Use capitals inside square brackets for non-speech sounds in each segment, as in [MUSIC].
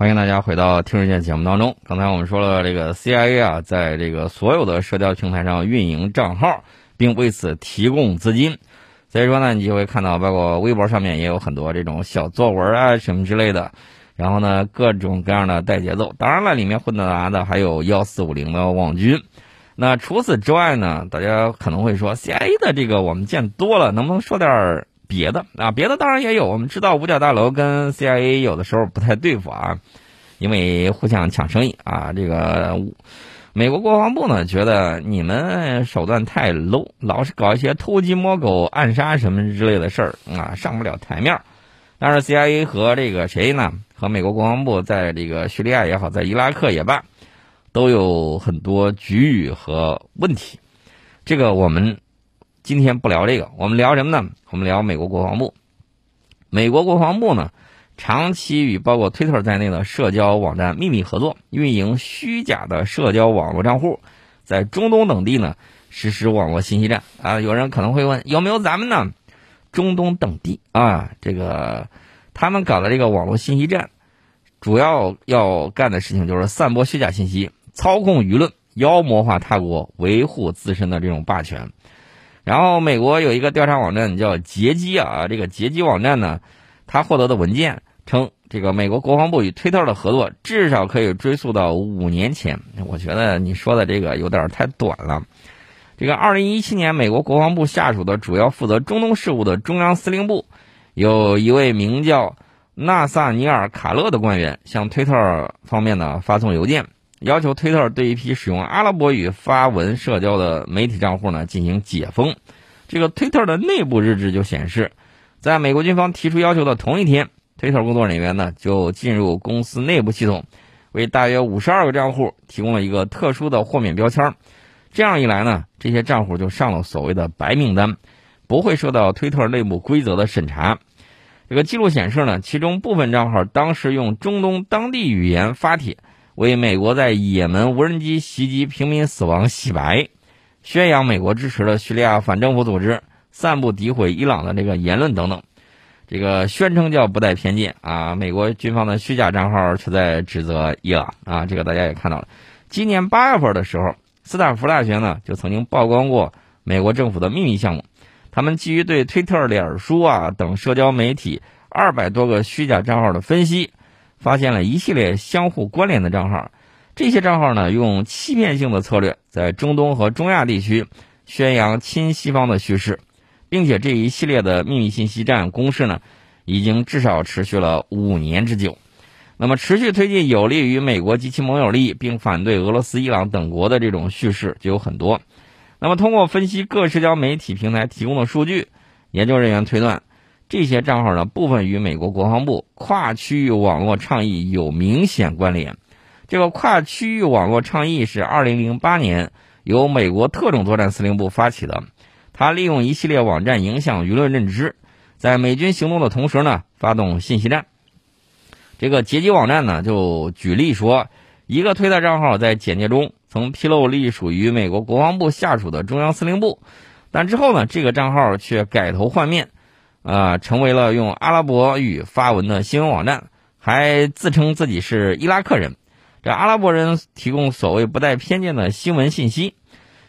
欢迎大家回到听日见节目当中。刚才我们说了，这个 CIA 啊，在这个所有的社交平台上运营账号，并为此提供资金。所以说呢，你就会看到，包括微博上面也有很多这种小作文啊什么之类的。然后呢，各种各样的带节奏。当然了，里面混杂的还有幺四五零的网军。那除此之外呢，大家可能会说，CIA 的这个我们见多了，能不能说点儿别的啊？别的当然也有。我们知道五角大楼跟 CIA 有的时候不太对付啊，因为互相抢生意啊。这个美国国防部呢，觉得你们手段太 low，老是搞一些偷鸡摸狗、暗杀什么之类的事儿啊，上不了台面。但是 CIA 和这个谁呢？和美国国防部在这个叙利亚也好，在伊拉克也罢。都有很多局域和问题，这个我们今天不聊这个，我们聊什么呢？我们聊美国国防部。美国国防部呢，长期与包括推特在内的社交网站秘密合作，运营虚假的社交网络账户，在中东等地呢实施网络信息战啊。有人可能会问，有没有咱们呢？中东等地啊，这个他们搞的这个网络信息战，主要要干的事情就是散播虚假信息。操控舆论，妖魔化他国，维护自身的这种霸权。然后，美国有一个调查网站叫杰基啊，这个杰基网站呢，他获得的文件称，这个美国国防部与推特的合作至少可以追溯到五年前。我觉得你说的这个有点太短了。这个二零一七年，美国国防部下属的主要负责中东事务的中央司令部，有一位名叫纳萨尼尔·卡勒的官员向推特方面呢发送邮件。要求推特对一批使用阿拉伯语发文社交的媒体账户呢进行解封。这个推特的内部日志就显示，在美国军方提出要求的同一天，推特工作人员呢就进入公司内部系统，为大约五十二个账户提供了一个特殊的豁免标签。这样一来呢，这些账户就上了所谓的白名单，不会受到推特内部规则的审查。这个记录显示呢，其中部分账号当时用中东当地语言发帖。为美国在也门无人机袭击平民死亡洗白，宣扬美国支持的叙利亚反政府组织，散布诋毁伊朗的这个言论等等，这个宣称叫不带偏见啊。美国军方的虚假账号却在指责伊朗啊，这个大家也看到了。今年八月份的时候，斯坦福大学呢就曾经曝光过美国政府的秘密项目，他们基于对推特、脸书啊等社交媒体二百多个虚假账号的分析。发现了一系列相互关联的账号，这些账号呢，用欺骗性的策略在中东和中亚地区宣扬亲西方的叙事，并且这一系列的秘密信息战攻势呢，已经至少持续了五年之久。那么，持续推进有利于美国及其盟友利益，并反对俄罗斯、伊朗等国的这种叙事就有很多。那么，通过分析各社交媒体平台提供的数据，研究人员推断。这些账号呢，部分与美国国防部跨区域网络倡议有明显关联。这个跨区域网络倡议是2008年由美国特种作战司令部发起的，他利用一系列网站影响舆论认知，在美军行动的同时呢，发动信息战。这个截击网站呢，就举例说，一个推特账号在简介中曾披露隶属于美国国防部下属的中央司令部，但之后呢，这个账号却改头换面。啊，成为了用阿拉伯语发文的新闻网站，还自称自己是伊拉克人。这阿拉伯人提供所谓不带偏见的新闻信息。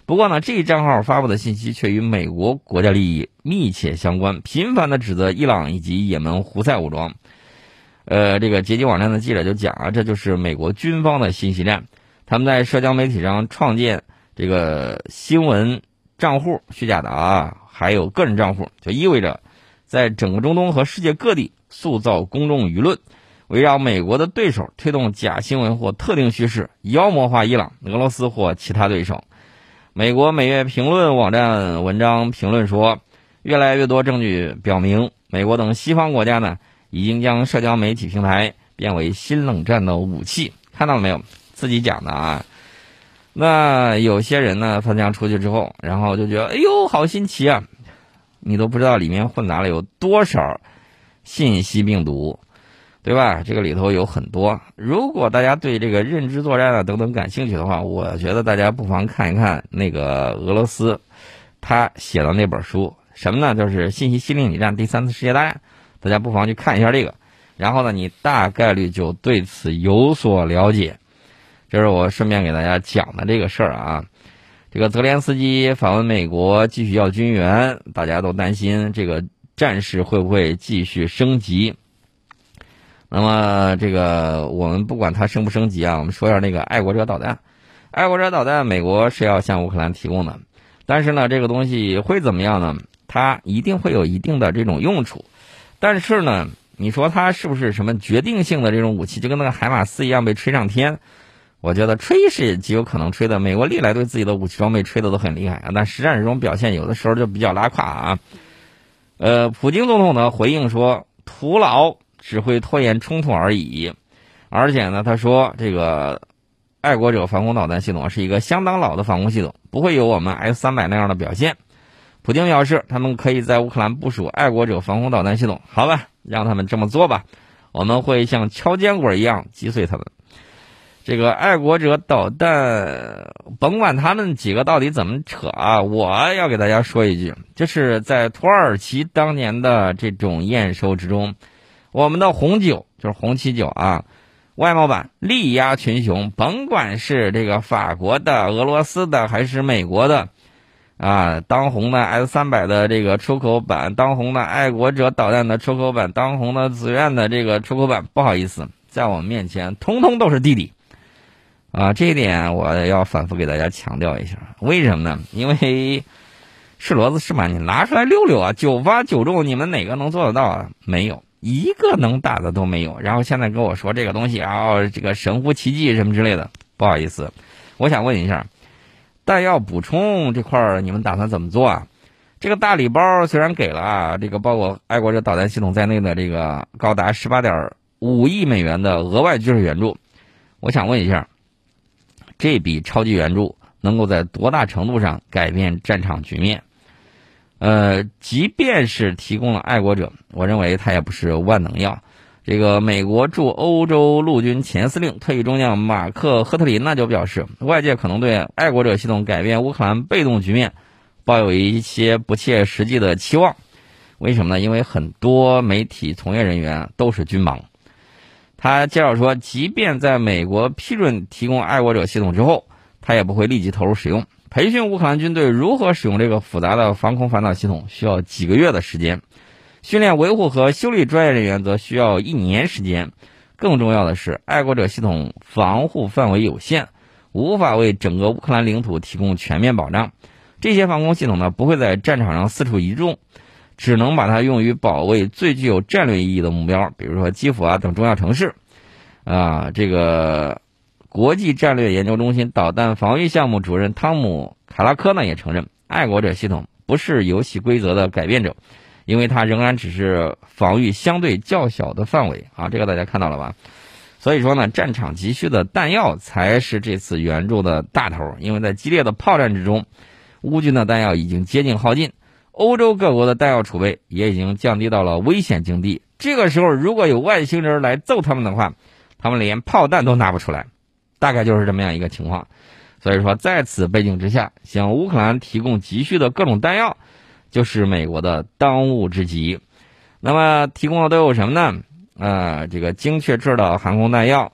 不过呢，这一账号发布的信息却与美国国家利益密切相关，频繁的指责伊朗以及也门胡塞武装。呃，这个劫机网站的记者就讲啊，这就是美国军方的信息站，他们在社交媒体上创建这个新闻账户，虚假的啊，还有个人账户，就意味着。在整个中东和世界各地塑造公众舆论，围绕美国的对手推动假新闻或特定叙事，妖魔化伊朗、俄罗斯或其他对手。美国每月评论网站文章评论说，越来越多证据表明，美国等西方国家呢，已经将社交媒体平台变为新冷战的武器。看到了没有？自己讲的啊。那有些人呢，分享出去之后，然后就觉得，哎呦，好新奇啊。你都不知道里面混杂了有多少信息病毒，对吧？这个里头有很多。如果大家对这个认知作战啊等等感兴趣的话，我觉得大家不妨看一看那个俄罗斯他写的那本书，什么呢？就是《信息新令战：第三次世界大战》，大家不妨去看一下这个。然后呢，你大概率就对此有所了解。这是我顺便给大家讲的这个事儿啊。这个泽连斯基访问美国，继续要军援，大家都担心这个战事会不会继续升级。那么，这个我们不管它升不升级啊，我们说一下那个爱国者导弹。爱国者导弹，美国是要向乌克兰提供的，但是呢，这个东西会怎么样呢？它一定会有一定的这种用处，但是呢，你说它是不是什么决定性的这种武器，就跟那个海马斯一样被吹上天？我觉得吹是极有可能吹的，美国历来对自己的武器装备吹的都很厉害啊，但实战中表现有的时候就比较拉胯啊。呃，普京总统呢回应说，徒劳只会拖延冲突而已，而且呢，他说这个爱国者防空导弹系统是一个相当老的防空系统，不会有我们 S 三百那样的表现。普京表示，他们可以在乌克兰部署爱国者防空导弹系统，好吧，让他们这么做吧，我们会像敲坚果一样击碎他们。这个爱国者导弹，甭管他们几个到底怎么扯啊，我要给大家说一句，就是在土耳其当年的这种验收之中，我们的红酒就是红旗酒啊，外贸版力压群雄，甭管是这个法国的、俄罗斯的还是美国的，啊，当红的 S 三百的这个出口版，当红的爱国者导弹的出口版，当红的紫苑的这个出口版，不好意思，在我们面前，通通都是弟弟。啊，这一点我要反复给大家强调一下。为什么呢？因为 [LAUGHS] 是骡子是马，你拿出来溜溜啊！九发九中，你们哪个能做得到啊？没有一个能打的都没有。然后现在跟我说这个东西啊，这个神乎其技什么之类的，不好意思，我想问一下，弹药补充这块儿你们打算怎么做啊？这个大礼包虽然给了啊，这个包括爱国者导弹系统在内的这个高达十八点五亿美元的额外军事援助，我想问一下。这笔超级援助能够在多大程度上改变战场局面？呃，即便是提供了爱国者，我认为它也不是万能药。这个美国驻欧洲陆军前司令、退役中将马克·赫特林呢就表示，外界可能对爱国者系统改变乌克兰被动局面抱有一些不切实际的期望。为什么呢？因为很多媒体从业人员都是军盲。他介绍说，即便在美国批准提供爱国者系统之后，他也不会立即投入使用。培训乌克兰军队如何使用这个复杂的防空反导系统，需要几个月的时间；训练、维护和修理专业人员则需要一年时间。更重要的是，爱国者系统防护范围有限，无法为整个乌克兰领土提供全面保障。这些防空系统呢，不会在战场上四处移动。只能把它用于保卫最具有战略意义的目标，比如说基辅啊等重要城市。啊，这个国际战略研究中心导弹防御项目主任汤姆·卡拉科呢也承认，爱国者系统不是游戏规则的改变者，因为它仍然只是防御相对较小的范围啊。这个大家看到了吧？所以说呢，战场急需的弹药才是这次援助的大头，因为在激烈的炮战之中，乌军的弹药已经接近耗尽。欧洲各国的弹药储备也已经降低到了危险境地。这个时候，如果有外星人来揍他们的话，他们连炮弹都拿不出来，大概就是这么样一个情况。所以说，在此背景之下，向乌克兰提供急需的各种弹药，就是美国的当务之急。那么，提供的都有什么呢？啊，这个精确制导航空弹药。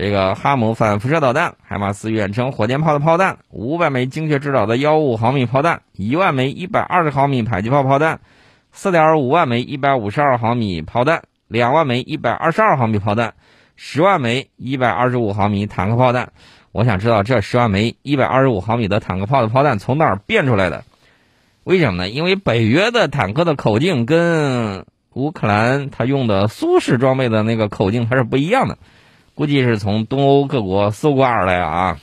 这个哈姆反辐射导弹、海马斯远程火箭炮的炮弹、五百枚精确制导的幺五毫米炮弹、一万枚一百二十毫米迫击炮炮弹、四点五万枚一百五十二毫米炮弹、两万枚一百二十二毫米炮弹、十万枚一百二十五毫米坦克炮弹。我想知道这十万枚一百二十五毫米的坦克炮的炮弹从哪儿变出来的？为什么呢？因为北约的坦克的口径跟乌克兰他用的苏式装备的那个口径它是不一样的。估计是从东欧各国搜刮而来啊！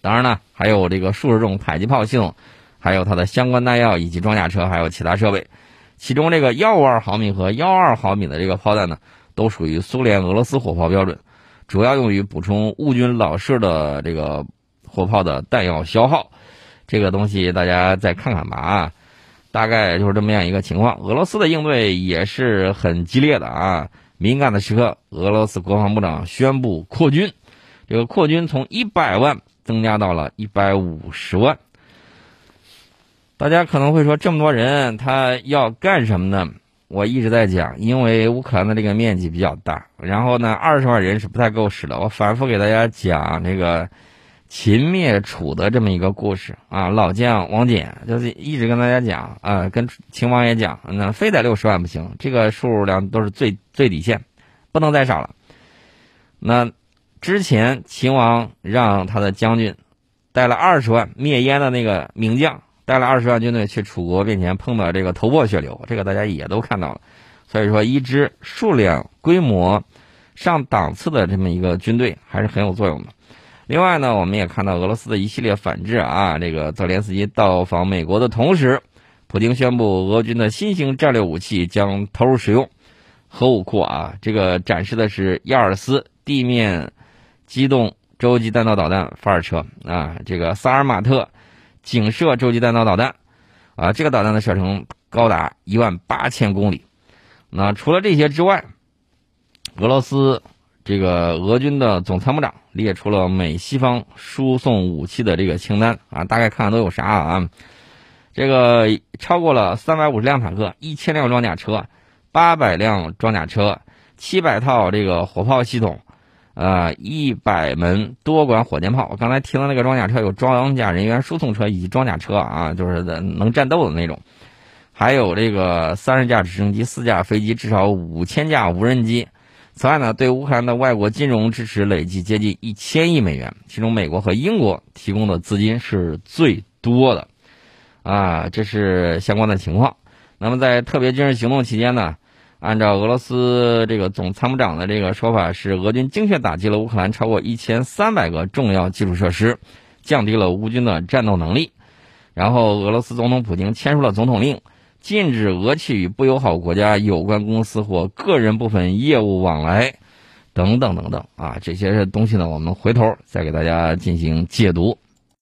当然呢，还有这个数十种迫击炮系统，还有它的相关弹药以及装甲车，还有其他设备。其中这个幺五二毫米和幺二毫米的这个炮弹呢，都属于苏联、俄罗斯火炮标准，主要用于补充乌军老式的这个火炮的弹药消耗。这个东西大家再看看吧啊！大概就是这么样一个情况。俄罗斯的应对也是很激烈的啊！敏感的时刻，俄罗斯国防部长宣布扩军，这个扩军从一百万增加到了一百五十万。大家可能会说，这么多人他要干什么呢？我一直在讲，因为乌克兰的这个面积比较大，然后呢，二十万人是不太够使的。我反复给大家讲这个秦灭楚的这么一个故事啊，老将王翦就是一直跟大家讲啊，跟秦王也讲，那非得六十万不行，这个数量都是最最底线，不能再少了。那之前秦王让他的将军带了二十万灭燕的那个名将。带了二十万军队去楚国面前，碰到这个头破血流，这个大家也都看到了。所以说，一支数量、规模上档次的这么一个军队还是很有作用的。另外呢，我们也看到俄罗斯的一系列反制啊，这个泽连斯基到访美国的同时，普京宣布俄军的新型战略武器将投入使用核武库啊，这个展示的是亚尔斯地面机动洲际弹道导弹发射车啊，这个萨尔马特。警射洲际弹道导弹，啊，这个导弹的射程高达一万八千公里。那除了这些之外，俄罗斯这个俄军的总参谋长列出了美西方输送武器的这个清单啊，大概看看都有啥啊？这个超过了三百五十辆坦克，一千辆装甲车，八百辆装甲车，七百套这个火炮系统。呃，一百门多管火箭炮。我刚才提到那个装甲车有装甲人员输送车以及装甲车啊，就是能战斗的那种。还有这个三十架直升机、四架飞机，至少五千架无人机。此外呢，对乌克兰的外国金融支持累计接近一千亿美元，其中美国和英国提供的资金是最多的。啊，这是相关的情况。那么在特别军事行动期间呢？按照俄罗斯这个总参谋长的这个说法，是俄军精确打击了乌克兰超过一千三百个重要基础设施，降低了乌军的战斗能力。然后，俄罗斯总统普京签署了总统令，禁止俄企与不友好国家有关公司或个人部分业务往来，等等等等啊，这些东西呢，我们回头再给大家进行解读。